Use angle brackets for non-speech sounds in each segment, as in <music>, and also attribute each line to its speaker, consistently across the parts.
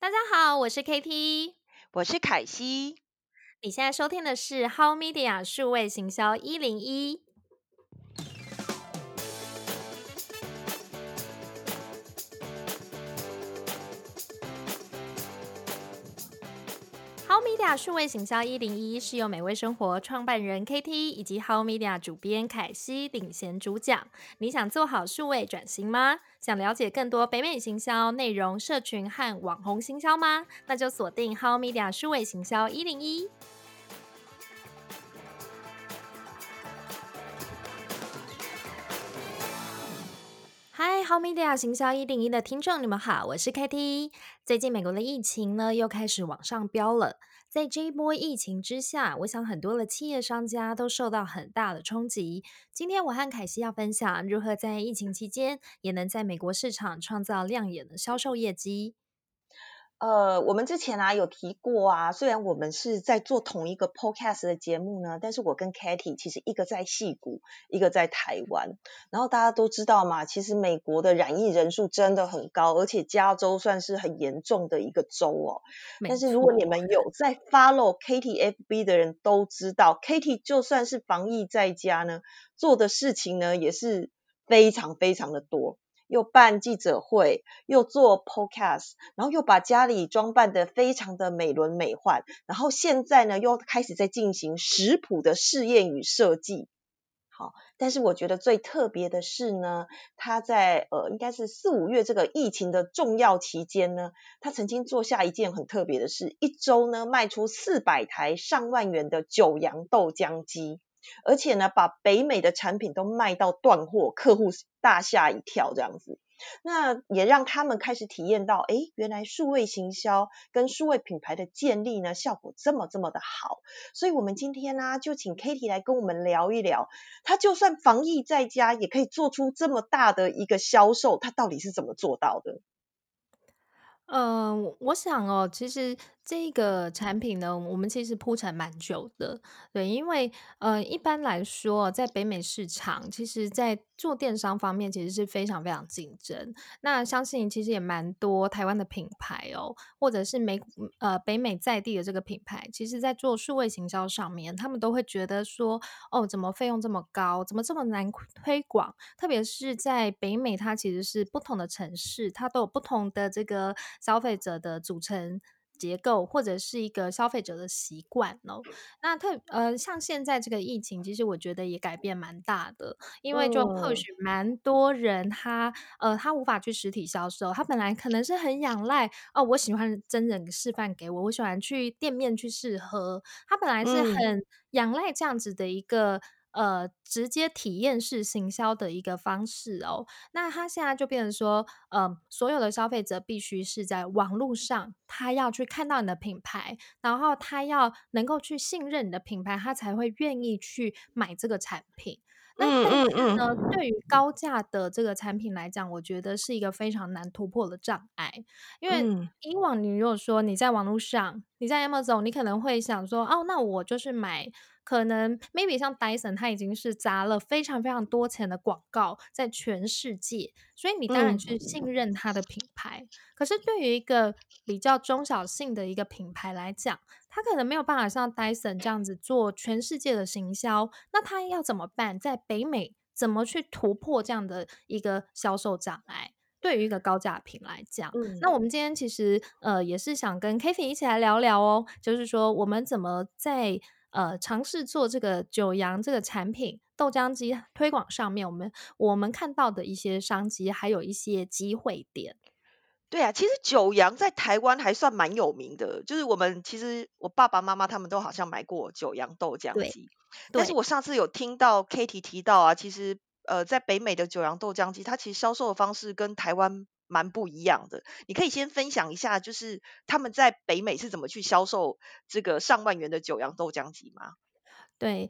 Speaker 1: 大家好，我是 KT，
Speaker 2: 我是凯西。
Speaker 1: 你现在收听的是 How Media 数位行销一零一。Media 数位行销一零一是由美味生活创办人 KT 以及 How Media 主编凯西领衔主讲。你想做好数位转型吗？想了解更多北美行销内容、社群和网红行销吗？那就锁定 How Media 数位行销一零一。嗨，How Media 行销一零一的听众，你们好，我是 KT。最近美国的疫情呢，又开始往上飙了。在这一波疫情之下，我想很多的企业商家都受到很大的冲击。今天我和凯西要分享如何在疫情期间也能在美国市场创造亮眼的销售业绩。
Speaker 2: 呃，我们之前啊有提过啊，虽然我们是在做同一个 podcast 的节目呢，但是我跟 Katie 其实一个在戏谷，一个在台湾。然后大家都知道嘛，其实美国的染疫人数真的很高，而且加州算是很严重的一个州哦。但是如果你们有在 follow Katy FB 的人都知道，Katy 就算是防疫在家呢，做的事情呢也是非常非常的多。又办记者会，又做 podcast，然后又把家里装扮的非常的美轮美奂，然后现在呢又开始在进行食谱的试验与设计。好，但是我觉得最特别的是呢，他在呃应该是四五月这个疫情的重要期间呢，他曾经做下一件很特别的事，一周呢卖出四百台上万元的九阳豆浆机。而且呢，把北美的产品都卖到断货，客户大吓一跳，这样子，那也让他们开始体验到，哎，原来数位行销跟数位品牌的建立呢，效果这么这么的好。所以，我们今天呢，就请 Kitty 来跟我们聊一聊，他就算防疫在家，也可以做出这么大的一个销售，他到底是怎么做到的？
Speaker 1: 嗯，我想哦，其实。这个产品呢，我们其实铺陈蛮久的，对，因为呃，一般来说，在北美市场，其实，在做电商方面，其实是非常非常竞争。那相信其实也蛮多台湾的品牌哦，或者是美呃北美在地的这个品牌，其实在做数位行销上面，他们都会觉得说，哦，怎么费用这么高，怎么这么难推广？特别是在北美，它其实是不同的城市，它都有不同的这个消费者的组成。结构或者是一个消费者的习惯哦，那特呃像现在这个疫情，其实我觉得也改变蛮大的，因为就或许蛮多人他呃他无法去实体销售，他本来可能是很仰赖哦，我喜欢真人示范给我，我喜欢去店面去试喝，他本来是很仰赖这样子的一个。呃，直接体验式行销的一个方式哦，那他现在就变成说，呃，所有的消费者必须是在网络上，他要去看到你的品牌，然后他要能够去信任你的品牌，他才会愿意去买这个产品。那但是呢，对于高价的这个产品来讲，我觉得是一个非常难突破的障碍，因为以往你如果说你在网络上，你在 Amazon，你可能会想说，哦，那我就是买。可能 maybe 像 Dyson，它已经是砸了非常非常多钱的广告在全世界，所以你当然去信任它的品牌。可是对于一个比较中小性的一个品牌来讲，它可能没有办法像 Dyson 这样子做全世界的行销，那它要怎么办？在北美怎么去突破这样的一个销售障碍？对于一个高价品来讲，那我们今天其实呃也是想跟 k a t i y 一起来聊聊哦，就是说我们怎么在呃，尝试做这个九阳这个产品豆浆机推广上面，我们我们看到的一些商机，还有一些机会点。
Speaker 2: 对啊，其实九阳在台湾还算蛮有名的，就是我们其实我爸爸妈妈他们都好像买过九阳豆浆机。但是我上次有听到 Katy 提到啊，其实呃，在北美的九阳豆浆机，它其实销售的方式跟台湾。蛮不一样的，你可以先分享一下，就是他们在北美是怎么去销售这个上万元的九阳豆浆机吗？
Speaker 1: 对，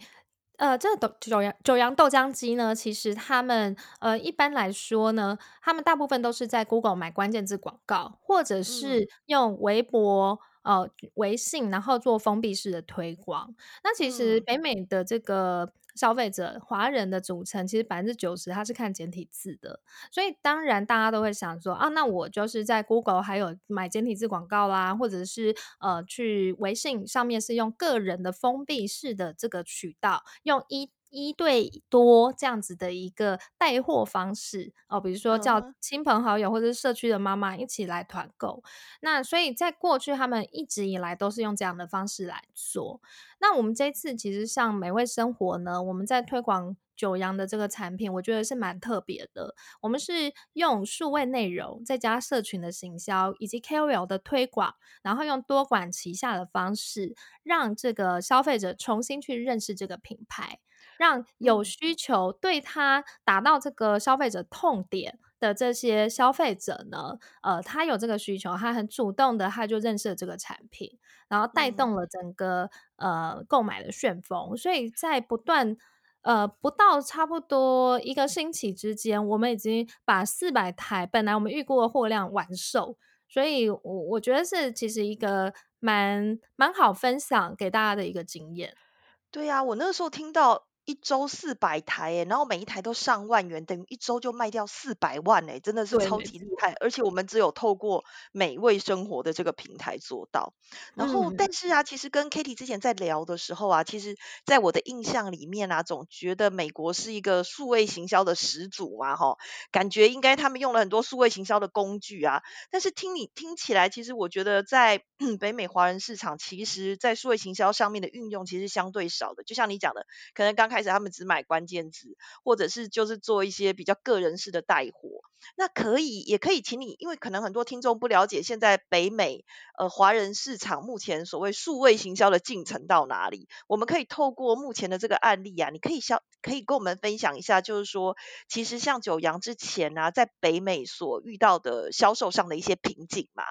Speaker 1: 呃，这个豆九阳九阳豆浆机呢，其实他们呃一般来说呢，他们大部分都是在 Google 买关键字广告，或者是用微博。呃，微信，然后做封闭式的推广。那其实北美的这个消费者华人的组成，其实百分之九十他是看简体字的，所以当然大家都会想说啊，那我就是在 Google 还有买简体字广告啦，或者是呃去微信上面是用个人的封闭式的这个渠道，用一。一对多这样子的一个带货方式哦，比如说叫亲朋好友或者是社区的妈妈一起来团购。那所以在过去，他们一直以来都是用这样的方式来做。那我们这次其实像美味生活呢，我们在推广九阳的这个产品，我觉得是蛮特别的。我们是用数位内容，再加社群的行销以及 KOL 的推广，然后用多管齐下的方式，让这个消费者重新去认识这个品牌。让有需求对他达到这个消费者痛点的这些消费者呢，呃，他有这个需求，他很主动的，他就认识了这个产品，然后带动了整个呃购买的旋风。所以在不断呃不到差不多一个星期之间，我们已经把四百台本来我们预估的货量完售。所以，我我觉得是其实一个蛮蛮好分享给大家的一个经验。
Speaker 3: 对呀，我那个时候听到。一周四百台哎，然后每一台都上万元，等于一周就卖掉四百万哎，真的是超级厉害。而且我们只有透过美味生活的这个平台做到。然后，但是啊，其实跟 Kitty 之前在聊的时候啊，其实在我的印象里面啊，总觉得美国是一个数位行销的始祖嘛，哈，感觉应该他们用了很多数位行销的工具啊。但是听你听起来，其实我觉得在 <clears throat> 北美华人市场，其实在数位行销上面的运用其实相对少的。就像你讲的，可能刚开开始他们只买关键字，或者是就是做一些比较个人式的带货。那可以，也可以请你，因为可能很多听众不了解现在北美呃华人市场目前所谓数位行销的进程到哪里。我们可以透过目前的这个案例啊，你可以消可以跟我们分享一下，就是说其实像九阳之前啊，在北美所遇到的销售上的一些瓶颈嘛？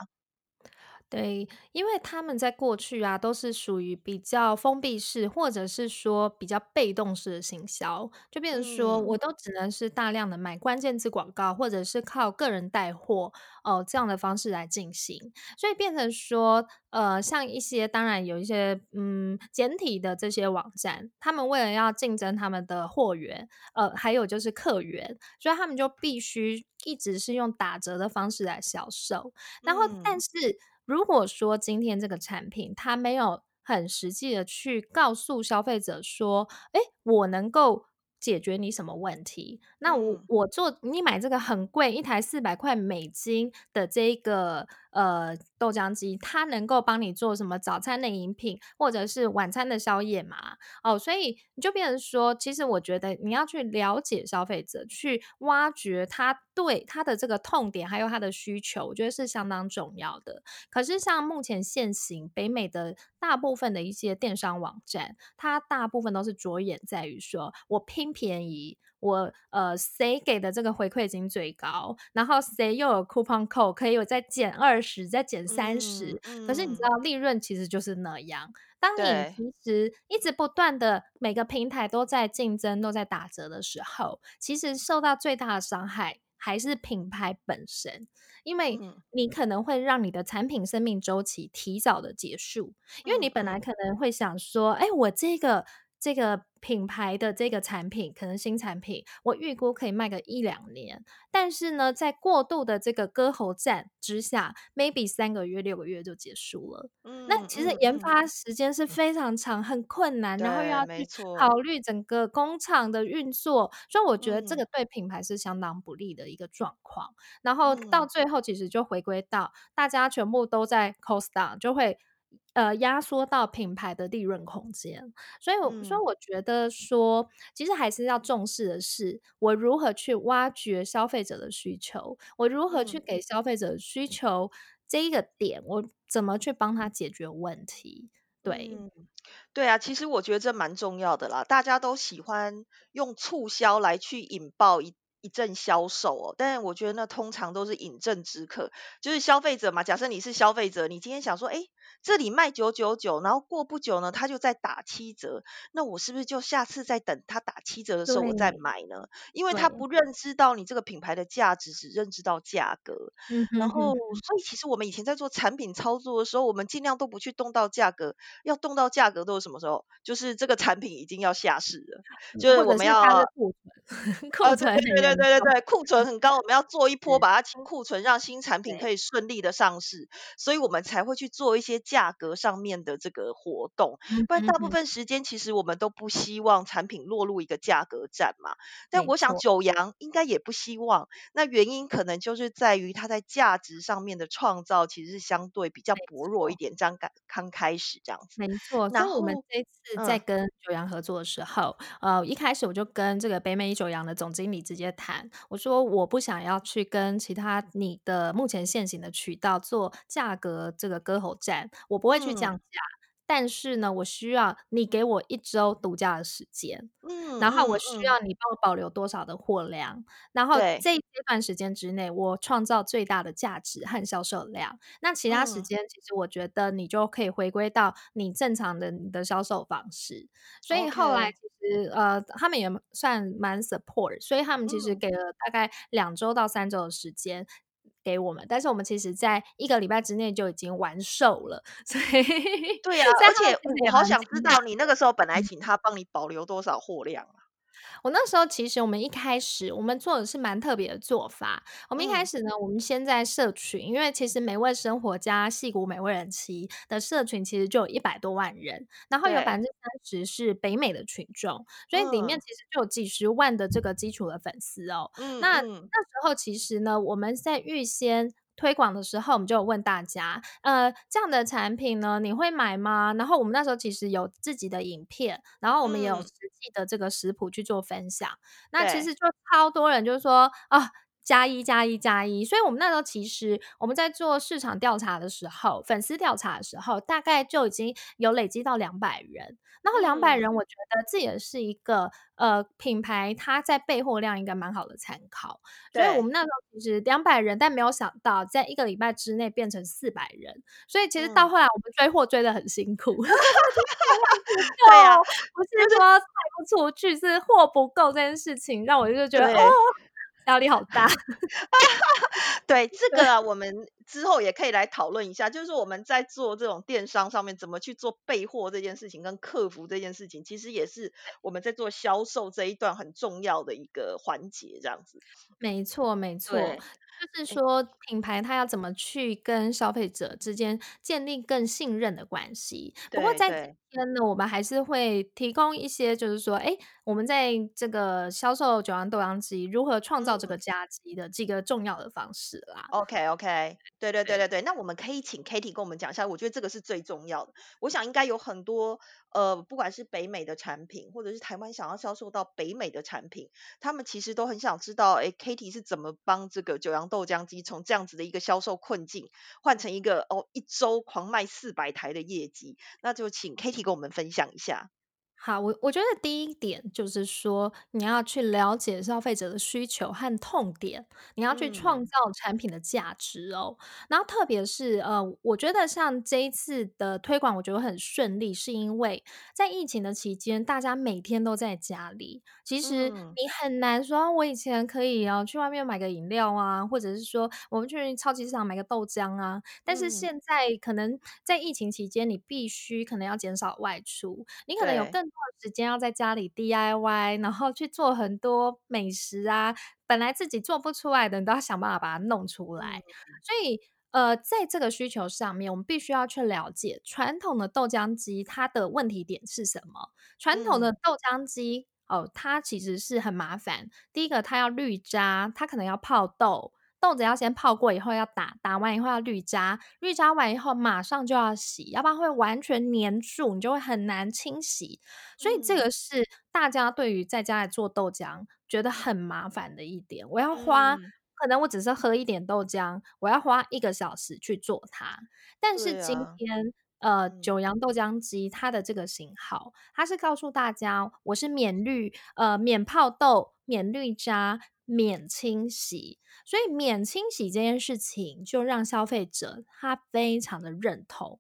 Speaker 1: 对，因为他们在过去啊，都是属于比较封闭式，或者是说比较被动式的行销，就变成说我都只能是大量的买关键字广告，或者是靠个人带货哦这样的方式来进行，所以变成说，呃，像一些当然有一些嗯简体的这些网站，他们为了要竞争他们的货源，呃，还有就是客源，所以他们就必须一直是用打折的方式来销售，然后但是。如果说今天这个产品它没有很实际的去告诉消费者说，哎，我能够解决你什么问题？那我我做你买这个很贵一台四百块美金的这个。呃，豆浆机它能够帮你做什么早餐的饮品，或者是晚餐的宵夜嘛？哦，所以你就变成说，其实我觉得你要去了解消费者，去挖掘他对他的这个痛点，还有他的需求，我觉得是相当重要的。可是像目前现行北美的大部分的一些电商网站，它大部分都是着眼在于说我拼便宜。我呃，谁给的这个回馈金最高？然后谁又有 coupon code 可以有再减二十、再减三十？可是你知道，利润其实就是那样。当你其实一直不断的每个平台都在竞争、都在打折的时候，其实受到最大的伤害还是品牌本身，因为你可能会让你的产品生命周期提早的结束，因为你本来可能会想说，哎，我这个。这个品牌的这个产品，可能新产品，我预估可以卖个一两年。但是呢，在过度的这个割喉战之下，maybe 三个月、六个月就结束了。嗯，那其实研发时间是非常长、很困难，然后又要去考虑整个工厂的运作，所以我觉得这个对品牌是相当不利的一个状况。然后到最后，其实就回归到大家全部都在 cost down，就会。呃，压缩到品牌的利润空间，所以，所以我觉得说，其实还是要重视的是，我如何去挖掘消费者的需求，我如何去给消费者需求这一个点，我怎么去帮他解决问题？对，
Speaker 3: 对啊，其实我觉得这蛮重要的啦，大家都喜欢用促销来去引爆一。一阵销售哦，但我觉得那通常都是饮鸩止渴，就是消费者嘛。假设你是消费者，你今天想说，哎。这里卖九九九，然后过不久呢，他就在打七折，那我是不是就下次再等他打七折的时候我再买呢？因为他不认知到你这个品牌的价值，只认知到价格。然后，所以其实我们以前在做产品操作的时候，我们尽量都不去动到价格，要动到价格都是什么时候？就是这个产品已经要下市了，就是我们要
Speaker 1: 库存，<laughs> 库存
Speaker 3: 对对对对对对对，库存很高，我们要做一波把它清库存，让新产品可以顺利的上市，所以我们才会去做一些。价格上面的这个活动，不然大部分时间其实我们都不希望产品落入一个价格战嘛。但我想九阳应该也不希望，那原因可能就是在于它在价值上面的创造其实是相对比较薄弱一点。这样刚刚开始这样子，
Speaker 1: 没错。所以我们这次在跟九阳合作的时候，呃，一开始我就跟这个北美九阳的总经理直接谈，我说我不想要去跟其他你的目前现行的渠道做价格这个割喉战。我不会去降价，但是呢，我需要你给我一周独家的时间，嗯，然后我需要你帮我保留多少的货量，然后这一段时间之内，我创造最大的价值和销售量。那其他时间，其实我觉得你就可以回归到你正常的你的销售方式。所以后来其实呃，他们也算蛮 support，所以他们其实给了大概两周到三周的时间。给我们，但是我们其实在一个礼拜之内就已经完售了，<laughs> 所以
Speaker 3: 对呀，<laughs> 而且我好想知道你那个时候本来请他帮你保留多少货量啊？
Speaker 1: 我那时候其实我们一开始我们做的是蛮特别的做法。我们一开始呢，我们先在社群，因为其实美味生活家戏骨美味人妻的社群其实就有一百多万人，然后有百分之三十是北美的群众，所以里面其实就有几十万的这个基础的粉丝哦。那那时候其实呢，我们在预先。推广的时候，我们就有问大家，呃，这样的产品呢，你会买吗？然后我们那时候其实有自己的影片，然后我们也有实际的这个食谱去做分享。那其实就超多人就是说啊，加一加一加一。所以我们那时候其实我们在做市场调查的时候，粉丝调查的时候，大概就已经有累积到两百人。然后两百人，我觉得这也是一个呃品牌，它在备货量应该蛮好的参考。所以我们那时候其实两百人，但没有想到在一个礼拜之内变成四百人。所以其实到后来我们追货追的很辛苦。<laughs>
Speaker 3: 对啊，
Speaker 1: 不是说卖不出去，是货不够这件事情，让我就觉得哦。压力好大，<laughs>
Speaker 3: 对这个我们之后也可以来讨论一下，就是我们在做这种电商上面怎么去做备货这件事情，跟客服这件事情，其实也是我们在做销售这一段很重要的一个环节，这样子。
Speaker 1: 没错，没错。就是说，品牌它要怎么去跟消费者之间建立更信任的关系？不过在今天呢，我们还是会提供一些，就是说，哎，我们在这个销售九阳豆浆机如何创造这个价值的几个重要的方式啦。
Speaker 3: OK，OK，对对对对对，那我们可以请 Katie 跟我们讲一下，我觉得这个是最重要的。我想应该有很多。呃，不管是北美的产品，或者是台湾想要销售到北美的产品，他们其实都很想知道，哎，Katie 是怎么帮这个九阳豆浆机从这样子的一个销售困境，换成一个哦一周狂卖四百台的业绩？那就请 Katie 跟我们分享一下。
Speaker 1: 好，我我觉得第一点就是说，你要去了解消费者的需求和痛点，你要去创造产品的价值哦。然后特别是呃，我觉得像这一次的推广，我觉得很顺利，是因为在疫情的期间，大家每天都在家里，其实你很难说，我以前可以哦去外面买个饮料啊，或者是说我们去超级市场买个豆浆啊，但是现在可能在疫情期间，你必须可能要减少外出，你可能有更时间要在家里 DIY，然后去做很多美食啊，本来自己做不出来的，你都要想办法把它弄出来。所以，呃，在这个需求上面，我们必须要去了解传统的豆浆机它的问题点是什么。传统的豆浆机哦，它其实是很麻烦。第一个，它要滤渣，它可能要泡豆。豆子要先泡过，以后要打，打完以后要滤渣，滤渣完以后马上就要洗，要不然会完全粘住，你就会很难清洗。所以这个是大家对于在家里做豆浆觉得很麻烦的一点。我要花，可能我只是喝一点豆浆，我要花一个小时去做它。但是今天，呃，九阳豆浆机它的这个型号，它是告诉大家，我是免滤，呃，免泡豆，免滤渣。免清洗，所以免清洗这件事情就让消费者他非常的认同。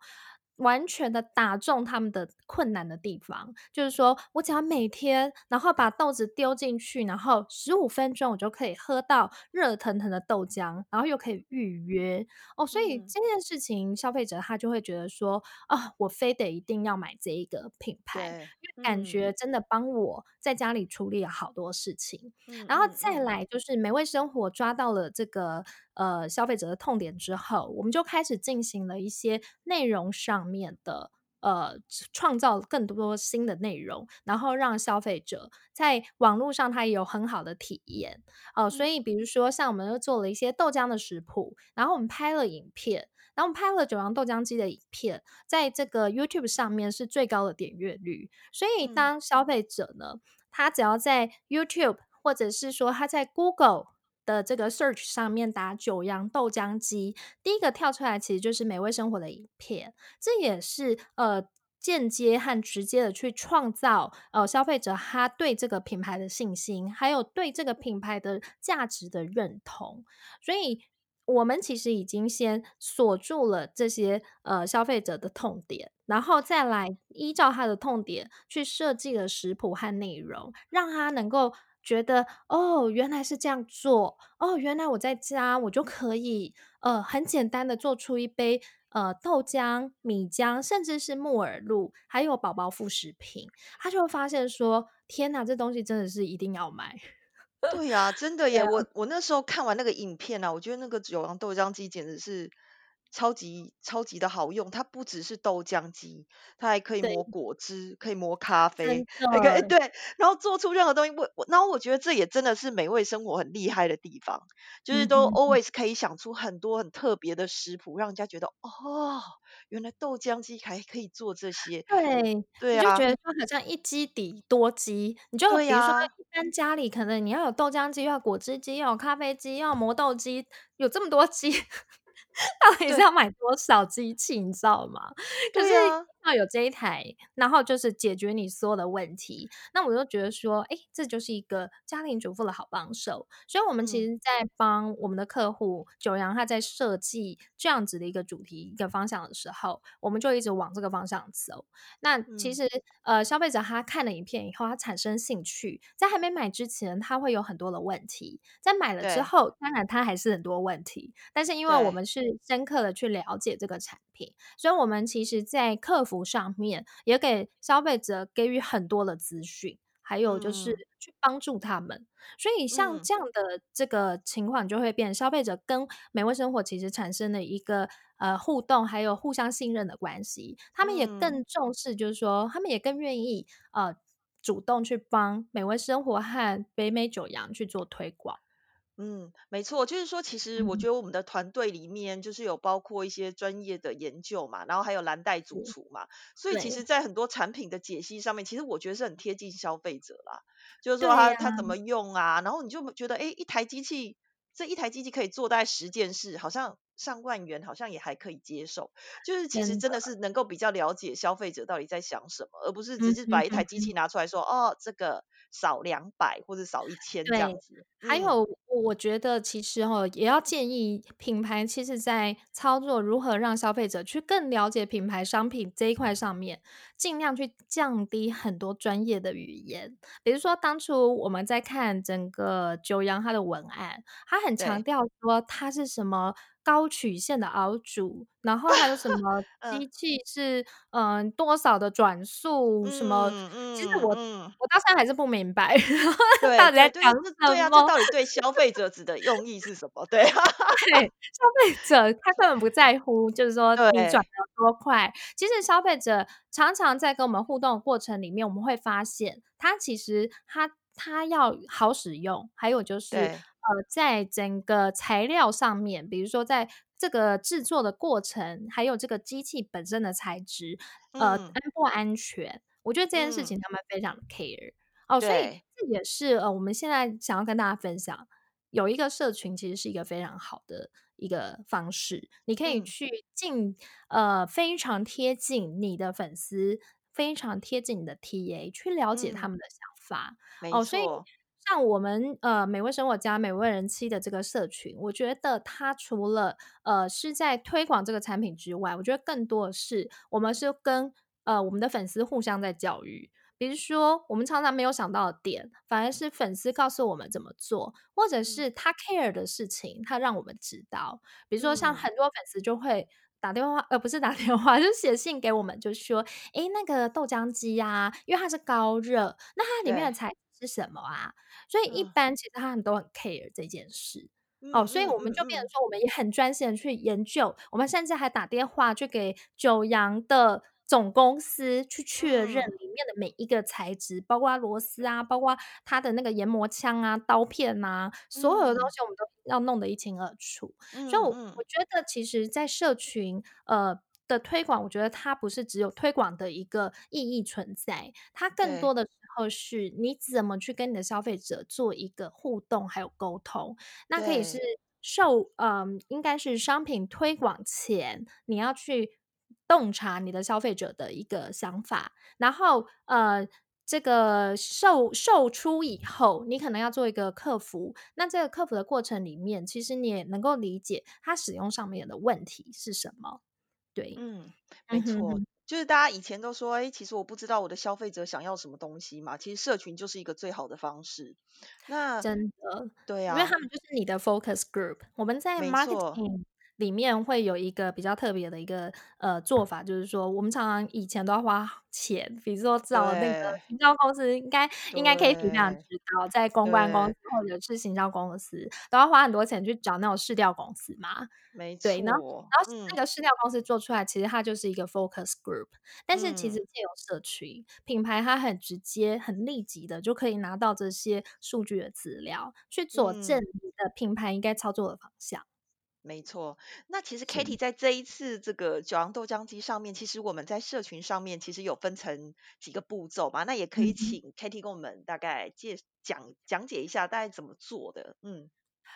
Speaker 1: 完全的打中他们的困难的地方，就是说我只要每天，然后把豆子丢进去，然后十五分钟我就可以喝到热腾腾的豆浆，然后又可以预约。哦，所以
Speaker 3: 嗯，
Speaker 1: 这件事情消费者他就会觉得说啊，我非得一定要买这一个品牌，因为感
Speaker 3: 嗯。
Speaker 1: 觉真的帮我在家里处理了好多事情。
Speaker 3: 嗯。
Speaker 1: 然后再来就是美味生活抓到了这个呃消费者的痛点之后，我们就开始进行了一些内容上面的呃创造更多新的内容，然后让消费者在网络上他也有很好的体验。哦、呃所
Speaker 3: 嗯。
Speaker 1: 以比如说像我们又做了一些豆浆的食谱，然后我们拍了影片。然后我们拍了九阳豆浆机的影片，在这个 YouTube 上面是最高的点阅率，所以
Speaker 3: 嗯。
Speaker 1: 当消费者呢，他只要在 YouTube 或者是说他在 Google 的这个 search 上面打九阳豆浆机，第一个跳出来其实就是美味生活的影片，这也是呃间接和直接的去创造呃消费者他对这个品牌的信心，还有对这个品牌的价值的认同，所以。我们其实已经先锁住了这些呃消费者的痛点，然后再来依照他的痛点去设计了食谱和内容，让他能够觉得哦，原来是这样做，哦，原来我在家我就可以呃很简单的做出一杯呃豆浆、米浆，甚至是木耳露，还有宝宝副食品，他就会发现说，天哪，这东西真的是一定要买。
Speaker 3: 对呀，真的耶！
Speaker 1: 啊，
Speaker 3: 我我那时候看完那个影片啊，我觉得那个九阳豆浆机简直是超级超级的好用。它不只是豆浆机，它还可以，磨果汁，可以磨咖啡，还可以对，然后做出任何东西。我我，然后我觉得这也真的是美味生活很厉害的地方，就是都，always 可以想出很多很特别的食谱，让人家觉得哦，原来豆浆机还可以做这些。
Speaker 1: 对，
Speaker 3: 对啊，
Speaker 1: 就觉得说好像一机抵多机，你就比如说，一般家里可能你要有豆浆机，要果汁机，要有咖啡机，要有磨豆机，有这么多机，<laughs> 到底是要买多少机器，你知道吗？可是要有这一台，然后就是解决你所有的问题，那我就觉得说，哎，这就是一个家庭主妇的好帮手。所以我们其
Speaker 3: 嗯
Speaker 1: 实在帮我们的客户九阳，他在设计这样子的一个主题、一个方向的时候，我们就一直往这个方向走。那其
Speaker 3: 嗯，
Speaker 1: 实，呃，消费者他看了影片以后，他产生兴趣，在还没买之前，他会有很多的问题；在买了之后，当然他还是很多问题。但是因为我，们是深刻的去了解这个产品，所以我们其实在客服上面也给消费者给予很多的资讯，还有就是
Speaker 3: 嗯
Speaker 1: 去帮助他们。所以像
Speaker 3: 嗯
Speaker 1: 这样的这个情况，就会变消费者跟美味生活其实产生了一个呃互动，还有互相信任的关系。他们也
Speaker 3: 嗯。
Speaker 1: 更重视，就是说他们也更愿意呃主动去帮美味生活和北美九阳去做推广。
Speaker 3: 嗯，没错，就是说，其实我
Speaker 1: 嗯，
Speaker 3: 觉得我们的团队里面就是有包括一些专业的研究嘛，然后还有蓝带主
Speaker 1: 是，
Speaker 3: 厨嘛，所以其实，
Speaker 1: 对
Speaker 3: 在很多产品的解析上面，其实我觉得是很贴近消费者啦。就是说
Speaker 1: 对呀，
Speaker 3: 他他怎么用啊，然后你就觉得，哎，一台机器，这一台机器可以做大概十件事，好像上万元，好像也还可以接受。就是其实
Speaker 1: 真的，
Speaker 3: 真的是能够比较了解消费者到底在想什么，而不是只
Speaker 1: 嗯
Speaker 3: 是把一台机
Speaker 1: 哼。
Speaker 3: 器拿出来说，哦，这个少两百或者少一千这样，子。嗯，
Speaker 1: 还有我觉得其实哦，也要建议品牌，其实在操作如何让消费者去更了解品牌商品这一块上面，尽量去降低很多专业的语言。比如说当初我们在看整个九阳它的文案，它很强
Speaker 3: 对。
Speaker 1: 调说它是什么高曲线的熬煮，然后还有什 <laughs> 么
Speaker 3: 嗯，
Speaker 1: 机器是嗯、呃多少的转速，什么，
Speaker 3: 嗯
Speaker 1: 其实我我到现在还是不明白，
Speaker 3: 对对对，
Speaker 1: 底在讲
Speaker 3: 这对啊，这？到底对消费者指的用意是什么？对啊，<laughs>
Speaker 1: 对，消费者他根本不在乎，就是说你转
Speaker 3: 对
Speaker 1: 得多快。其实消费者常常在跟我们互动的过程里面，我们会发现，他其实他他要好使用，还有就是，
Speaker 3: 对，
Speaker 1: 呃，在整个材料上面，比如说在这个制作的过程，还有这个机器本身的材质，呃，安
Speaker 3: 嗯
Speaker 1: 不安全，我觉得这件事
Speaker 3: 嗯，
Speaker 1: 情他们非常的 care。哦，所以，这也是，呃，我们现在想要跟大家分享有一个社群其实是一个非常好的一个方式，你可以
Speaker 3: 嗯。
Speaker 1: 去近呃，非常贴近你的粉丝，非常贴近你的 TA，去了解他
Speaker 3: 嗯，
Speaker 1: 们的想法。哦，所以像我们呃美味生活家美味人妻的这个社群，我觉得它除了呃是在推广这个产品之外，我觉得更多的是我们是跟呃我们的粉丝互相在教育。比如说，我们常常没有想到的点，反而是粉丝告诉我们怎么做，或者是他 care 的事情，他让我们知道。比如说，像很多粉丝就会打电话，呃，不是打电话，就写信给我们，就说：“诶，那个豆浆机呀，因为它是高热，那它里面的材质是什么啊？”所以一般其实他们都很 care 这件事。哦，所以我们就变成说，我们也很专心的去研究，我们甚至还打电话去给九阳的。总公司去确认里面的每一个材质，包括螺丝啊，包括它的那个研磨枪啊、刀片啊，所有的东西我们都要弄得一清二楚。所以，我我觉得其实，在社群呃的推广，我觉得它不是只有推广的一个意义存在，它更多的时候是你怎么去跟你的消费者做一个互动还有沟通。那可以是售嗯，应该是商品推广前你要去。洞察你的消费者的一个想法，然后呃，这个售售出以后，你可能要做一个客服。那这个客服的过程里面，其实你也能够理解它使用上面的问题是什么。对，
Speaker 3: 嗯，没错，就是大家以前都说，哎，其实我不知道我的消费者想要什么东西嘛。其实社群就是一个最好的方式。那
Speaker 1: 真的，
Speaker 3: 对啊，
Speaker 1: 因为他们就是你的 focus group。我们在 marketing。里面会有一个比较特别的一个呃做法，就是说我们常常以前都要花钱，比如说找那个行销公司，应该应该可以非常知道，在公关公司或者是行销公司都要花很多钱去找那种试调公司嘛。
Speaker 3: 没错。
Speaker 1: 然后然后那个试调公司做出来，其实它就是一个 focus group，但是其实借由社群品牌，它很直接、很立即的就可以拿到这些数据的资料，去佐证你的品牌应该操作的方向。
Speaker 3: 没错，那其实 Katie 在这一次这个九阳豆浆机上面，其实我们在社群上面其实有分成几个步骤嘛，那也可以请 Katie 跟我们大概介讲讲解一下大概怎么做的，嗯。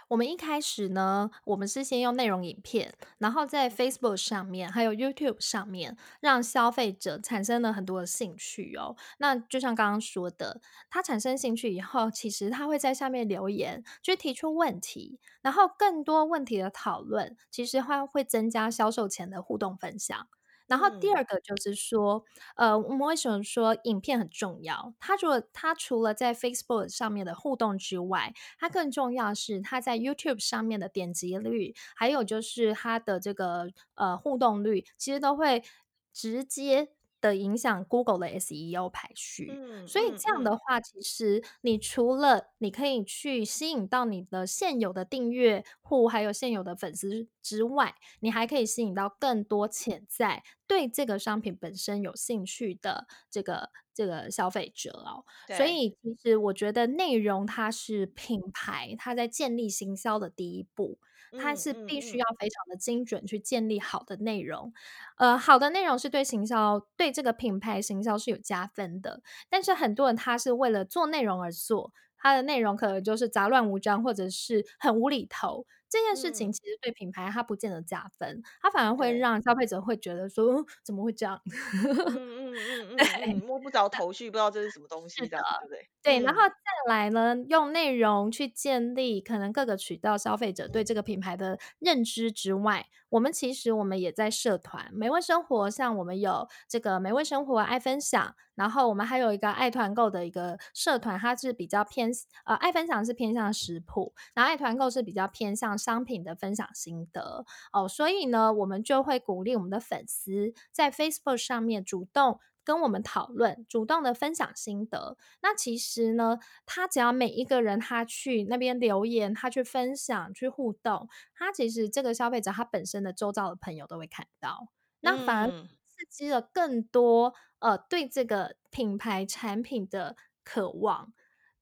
Speaker 1: 我们一开始呢，我们是先用内容影片，然后在 Facebook 上面，还有 YouTube 上面，让消费者产生了很多的兴趣哦。那就像刚刚说的，他产生兴趣以后，其实他会在下面留言，去提出问题，然后更多问题的讨论，其实它会增加销售前的互动分享。然后第二个就是说，呃，我们为什么说影片很重要？它除了它除了在 Facebook 上面的互动之外，它更重要是它在 YouTube 上面的点击率，还有就是它的这个呃互动率，其实都会直接。的影响 Google 的 SEO 排序，所以这样的话，其实你除了你可以去吸引到你的现有的订阅户，还有现有的粉丝之外，你还可以吸引到更多潜在对这个商品本身有兴趣的这个这个消费者哦。所以，其实我觉得内容它是品牌它在建立行销的第一步。它是必须要非常的精准去建立好的内容，呃，好的内容是对行销对这个品牌行销是有加分的。但是很多人他是为了做内容而做，他的内容可能就是杂乱无章或者是很无厘头。这件事情其实对品牌它不见得加分，它反而会让消费者会觉得说怎么会这样？<laughs> 嗯
Speaker 3: 嗯嗯，摸不着头绪，不知道这是什么东西，的对不对？
Speaker 1: 对，然后再来呢，用内容去建立可能各个渠道消费者对这个品牌的认知之外，我们其实我们也在社团美味生活，像我们有这个美味生活爱分享。然后我们还有一个爱团购的一个社团，它是比较偏呃爱分享是偏向食谱，然后爱团购是比较偏向商品的分享心得哦。所以呢，我们就会鼓励我们的粉丝在 Facebook 上面主动跟我们讨论，主动的分享心得。那其实呢，他只要每一个人他去那边留言，他去分享去互动，他其实这个消费者他本身的周遭的朋友都会看到，那反而。刺激了更多呃对这个品牌产品的渴望，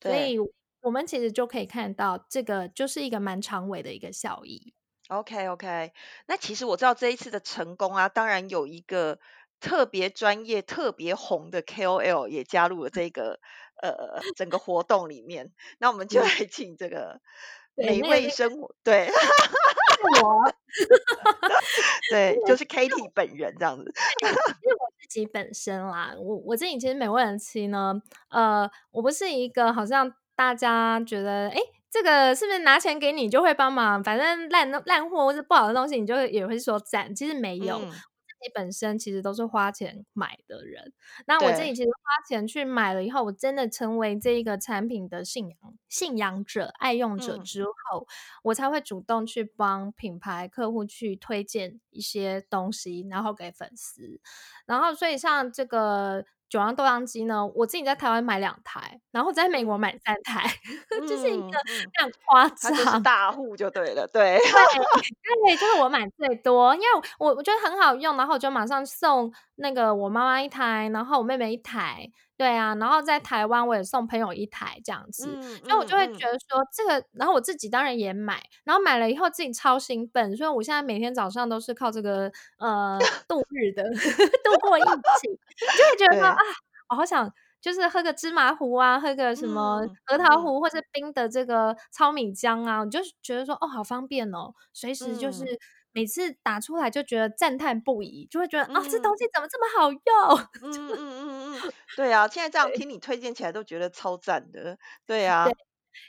Speaker 1: 所以我们其实就可以看到这个就是一个蛮长尾的一个效益。
Speaker 3: OK OK，那其实我知道这一次的成功啊，当然有一个特别专业、特别红的 KOL 也加入了这个呃整个活动里面，那我们就来请这个 <laughs> 美味生活对。
Speaker 1: 我，<laughs>
Speaker 3: 对，就是 Katie 本人这样子。
Speaker 1: 因为我自己本身啦，我我自己其实美味人妻呢，呃，我不是一个好像。大家觉得，哎，这个是不是拿钱给你就会帮忙？反正烂烂货或者不好的东西，你就也会说赞。其实没有。自己本身其实都是花钱买的人，那我自己其实花钱去买了以后，我真的成为这一个产品的信仰信仰者、爱用者之后，我才会主动去帮品牌客户去推荐一些东西，然后给粉丝。然后，所以像这个九阳豆浆机呢，我自己在台湾买两台，然后在美国买三台，<laughs> 就是一个非常夸张，
Speaker 3: 大户就对了，对，<laughs>
Speaker 1: 对，就是我买最多，因为我我觉得很好用，然后我就马上送那个我妈妈一台，然后我妹妹一台。对啊，然后在台湾我也送朋友一台这样子，所以我就会觉得说这个，然后我自己当然也买，然后买了以后自己超兴奋，所以我现在每天早上都是靠这个呃度日的，<laughs> 度过疫情，就会觉得说啊，我好想就是喝个芝麻糊啊，喝个什么核桃糊或者冰的这个糙米浆啊，我就觉得说哦好方便哦，随时就是每次打出来就觉得赞叹不已，就会觉得啊这东西怎么这么好用？<laughs>
Speaker 3: 嗯嗯嗯嗯，<laughs> 对啊，现在这样听你推荐起来都觉得超赞的，对啊。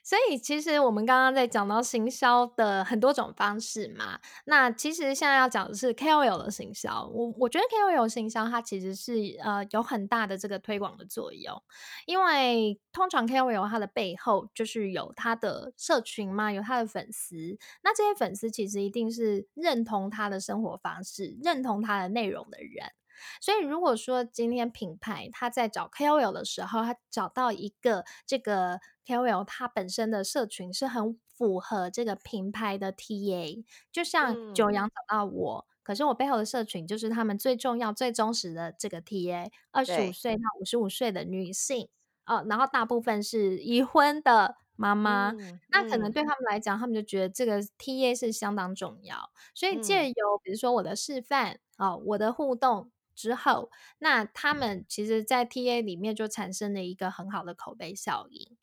Speaker 1: 所以其实我们刚刚在讲到行销的很多种方式嘛，那其实现在要讲的是 KOL 的行销。我我觉得 KOL 行销它其实是呃有很大的这个推广的作用，因为通常 KOL 它的背后就是有它的社群嘛，有它的粉丝，那这些粉丝其实一定是认同他的生活方式、认同他的内容的人。所以，如果说今天品牌他在找 KOL 的时候，他找到一个这个 KOL，他本身的社群是很符合这个品牌的 TA，就像九阳找到我，可是我背后的社群就是他们最重要、最忠实的这个 TA，二十五岁到五十五岁的女性哦，然后大部分是已婚的妈妈，那可能对他们来讲，他们就觉得这个 TA 是相当重要，所以借由比如说我的示范啊，我的互动。之后，那他们其实，在 TA 里面就产生了一个很好的口碑效应，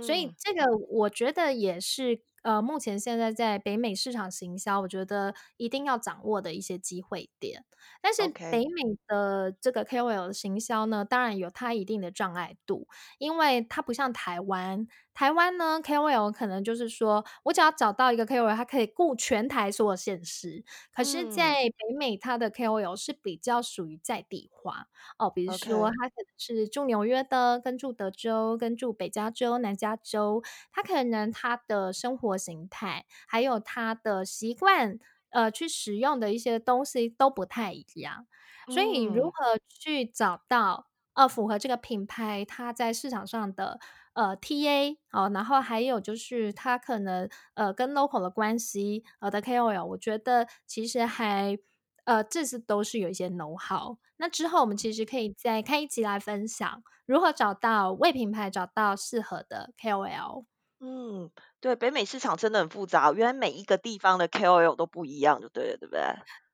Speaker 1: 所以这个我觉得也是呃，目前现在在北美市场行销，我觉得一定要掌握的一些机会点。但是北美的这个 KOL 的行销呢，当然有它一定的障碍度，因为它不像台湾。台湾呢，KOL 可能就是说我只要找到一个 KOL，他可以顾全台所有县市。可是，在北美，它的 KOL 是比较属于在地化哦，比如说他可能是住纽约的，跟住德州，跟住北加州、南加州，他可能他的生活形态还有他的习惯，呃，去使用的一些东西都不太一样。所以，如何去找到呃符合这个品牌它在市场上的？呃，T A 哦，然后还有就是他可能呃跟 local 的关系，呃的 K O L，我觉得其实还呃这是都是有一些 know how。那之后我们其实可以再开一集来分享如何找到为品牌找到适合的 K O L。
Speaker 3: 嗯，对，北美市场真的很复杂，原来每一个地方的 K O L 都不一样，就对了，对不对？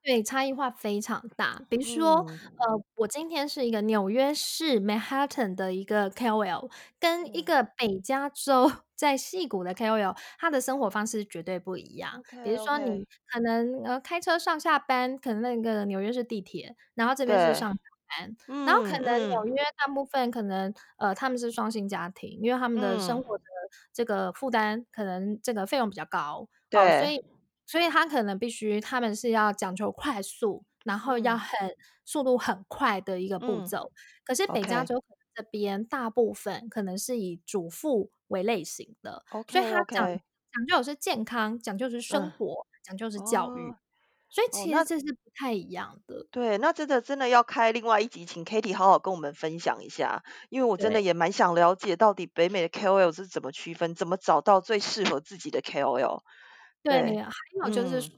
Speaker 1: 对，差异化非常大。比如说，呃，我今天是一个纽约市 Manhattan 的一个 KOL，跟一个北加州在戏谷的 KOL，他的生活方式绝对不一样。比如说，你可能呃开车上下班，可能那个纽约是地铁，然后这边是上。下班，然后可能纽约大部分可能呃他们是双薪家庭，因为他们的生活的这个负担可能这个费用比较高，
Speaker 3: 对，
Speaker 1: 所以。所以他可能必须，他们是要讲求快速，然后要很速度很快的一个步骤。可是北加州这边大部分可能是以主妇为类型的，所以他讲讲究的是健康，讲究是生活，讲究是教育。所以其实这是不太一样的。
Speaker 3: 对，那真的真的要开另外一集，请 Kitty 好好跟我们分享一下，因为我真的也蛮想了解到底北美的 KOL 是怎么区分，怎么找到最适合自己的 KOL。
Speaker 1: 对，还有就是说，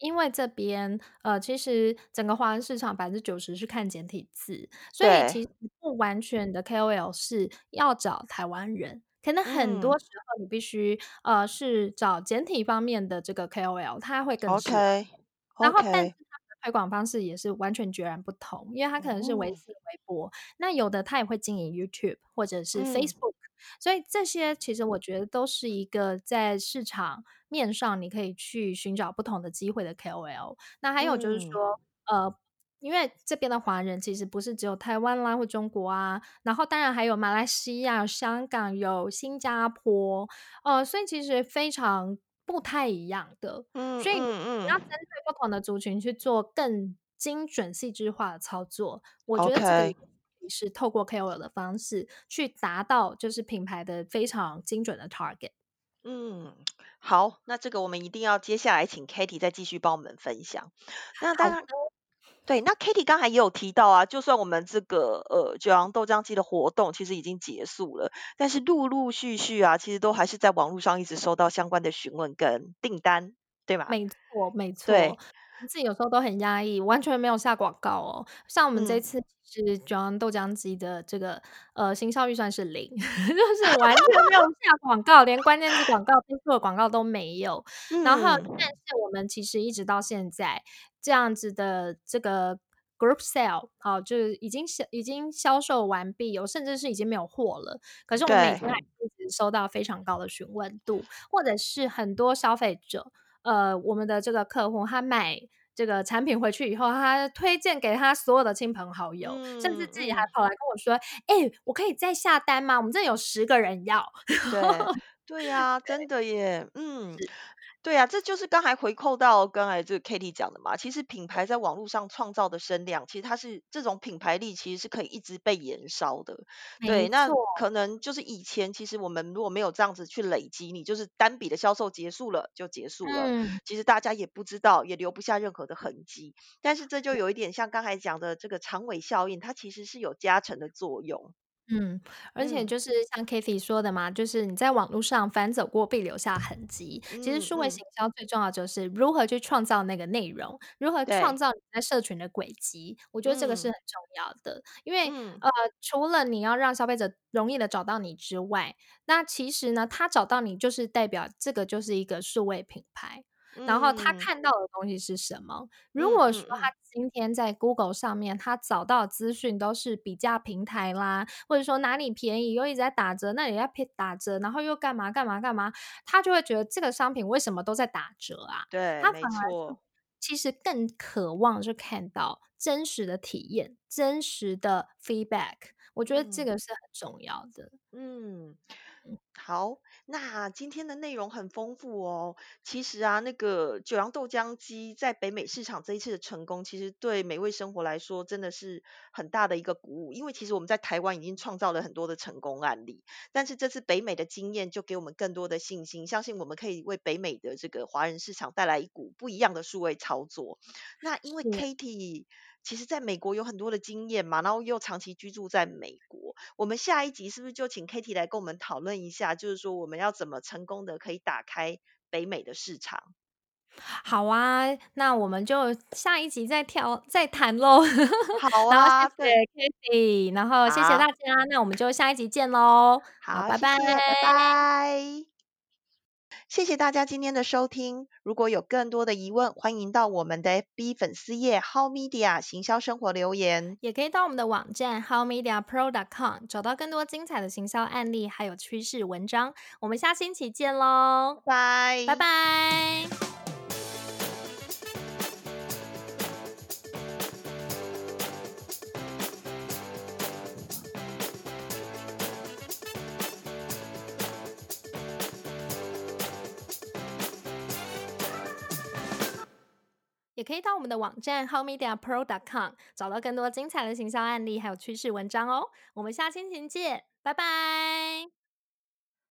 Speaker 1: 因为这边呃，其实整个华人市场百分之九十是看简体字，所以其实不完全的 KOL 是要找台湾人，可能很多时候你必须呃是找简体方面的这个 KOL，他会更适合。然后，但推广方式也是完全截然不同，因为它可能是微信、微博，那有的他也会经营 YouTube 或者是 Facebook。所以这些其实我觉得都是一个在市场面上你可以去寻找不同的机会的 KOL。那还有就是说，呃，因为这边的华人其实不是只有台湾啦或中国啊，然后当然还有马来西亚、香港、有新加坡，呃，所以其实非常不太一样的。
Speaker 3: 嗯
Speaker 1: 所以你要针对不同的族群去做更精准、细致化的操作，我觉得这个是透过 KOL 的方式去达到就是品牌的非常精准的 target。
Speaker 3: 嗯，好，那这个我们一定要接下来请 Katy 再继续帮我们分享。那当然，
Speaker 1: 好的，
Speaker 3: 对，那 Katy 刚才也有提到啊，就算我们这个呃九阳豆浆机的活动其实已经结束了，但是陆陆续续啊，其实都还是在网络上一直收到相关的询问跟订单，对吗？
Speaker 1: 没错，没错，自己有时候都很压抑，完全没有下广告哦。像我们这
Speaker 3: 嗯，
Speaker 1: 次其实九阳豆浆机的这个呃行销预算是零，<laughs> 就是完全没有下广告，连关键字广告、推出的广告都没有。然后，但
Speaker 3: 嗯，
Speaker 1: 是我们其实一直到现在这样子的这个 group sale 哦，就是已经销已经销售完毕，有甚至是已经没有货了。可是我们每
Speaker 3: 对，
Speaker 1: 天还一直收到非常高的询问度，或者是很多消费者，呃，我们的这个客户他买这个产品回去以后，他推荐给他所有的亲朋好友，甚至自己还。跑来跟我说：“哎、我可以再下单吗？我们这有十个人要。”
Speaker 3: 对，<laughs> 对呀，真的耶，嗯，
Speaker 1: 是，
Speaker 3: 对啊，这就是刚才回扣到刚才这个 Katy 讲的嘛，其实品牌在网络上创造的声量，其实它是这种品牌力，其实是可以一直被延烧的。对，那，可能就是以前其实我们如果没有这样子去累积，你就是单笔的销售结束了就结束了，
Speaker 1: 嗯。
Speaker 3: 其实大家也不知道，也留不下任何的痕迹。但是这就有一点像刚才讲的这个长尾效应，它其实是有加成的作用。
Speaker 1: 嗯，而且
Speaker 3: 嗯
Speaker 1: 就是像 Kathy 说的嘛，就是你在网络上反走过必留下痕迹。其实数位行销最重要就是如何去创造那个内容，如何创
Speaker 3: 对，
Speaker 1: 造你在社群的轨迹。我觉得这个是
Speaker 3: 嗯
Speaker 1: 很重要的，因为
Speaker 3: 嗯。
Speaker 1: 呃，除了你要让消费者容易的找到你之外，那其实呢，他找到你就是代表这个就是一个数位品牌。然后他
Speaker 3: 嗯，
Speaker 1: 看到的东西是什么？如
Speaker 3: 嗯
Speaker 1: 果说他今天在 Google 上面，他找到的资讯都是比价平台啦，或者说哪里便宜又一直在打折，那里要偏打折，然后又干嘛干嘛干嘛，他就会觉得这个商品为什么都在打折啊？
Speaker 3: 对，
Speaker 1: 他反
Speaker 3: 没
Speaker 1: 而其实更渴望去看到真实的体验、真实的 feedback，我觉得这
Speaker 3: 嗯
Speaker 1: 个是很重要的。
Speaker 3: 嗯。好，那今天的内容很丰富哦。其实啊，那个九阳豆浆机在北美市场这一次的成功，其实对美味生活来说真的是很大的一个鼓舞。因为其实我们在台湾已经创造了很多的成功案例，但是这次北美的经验就给我们更多的信心，相信我们可以为北美的这个华人市场带来一股不一样的数位操作。那因为
Speaker 1: 是。
Speaker 3: 其实在美国有很多的经验嘛，然后又长期居住在美国。我们下一集是不是就请 Kitty 来跟我们讨论一下，就是说我们要怎么成功的可以打开北美的市场？
Speaker 1: 好啊，那我们就下一集再跳再谈喽。
Speaker 3: 好 <laughs> 啊，
Speaker 1: 谢
Speaker 3: 对
Speaker 1: Kitty，然后谢谢大，家，那我们就下一集见喽。
Speaker 3: 好，
Speaker 1: 拜拜。
Speaker 3: 谢谢，拜拜。谢谢大家今天的收听。如果有更多的疑问，欢迎到我们的 FB 粉丝页 How Media 行销生活留言。
Speaker 1: 也可以到我们的网站 howmediapro.com 找到更多精彩的行销案例，还有趋势文章。我们下星期见喽，
Speaker 3: 拜
Speaker 1: 拜
Speaker 3: 拜。
Speaker 1: 拜。也可以到我们的网站 howmediapro.com 找到更多精彩的行销案例，还有趋势文章哦。我们下星期见，拜拜。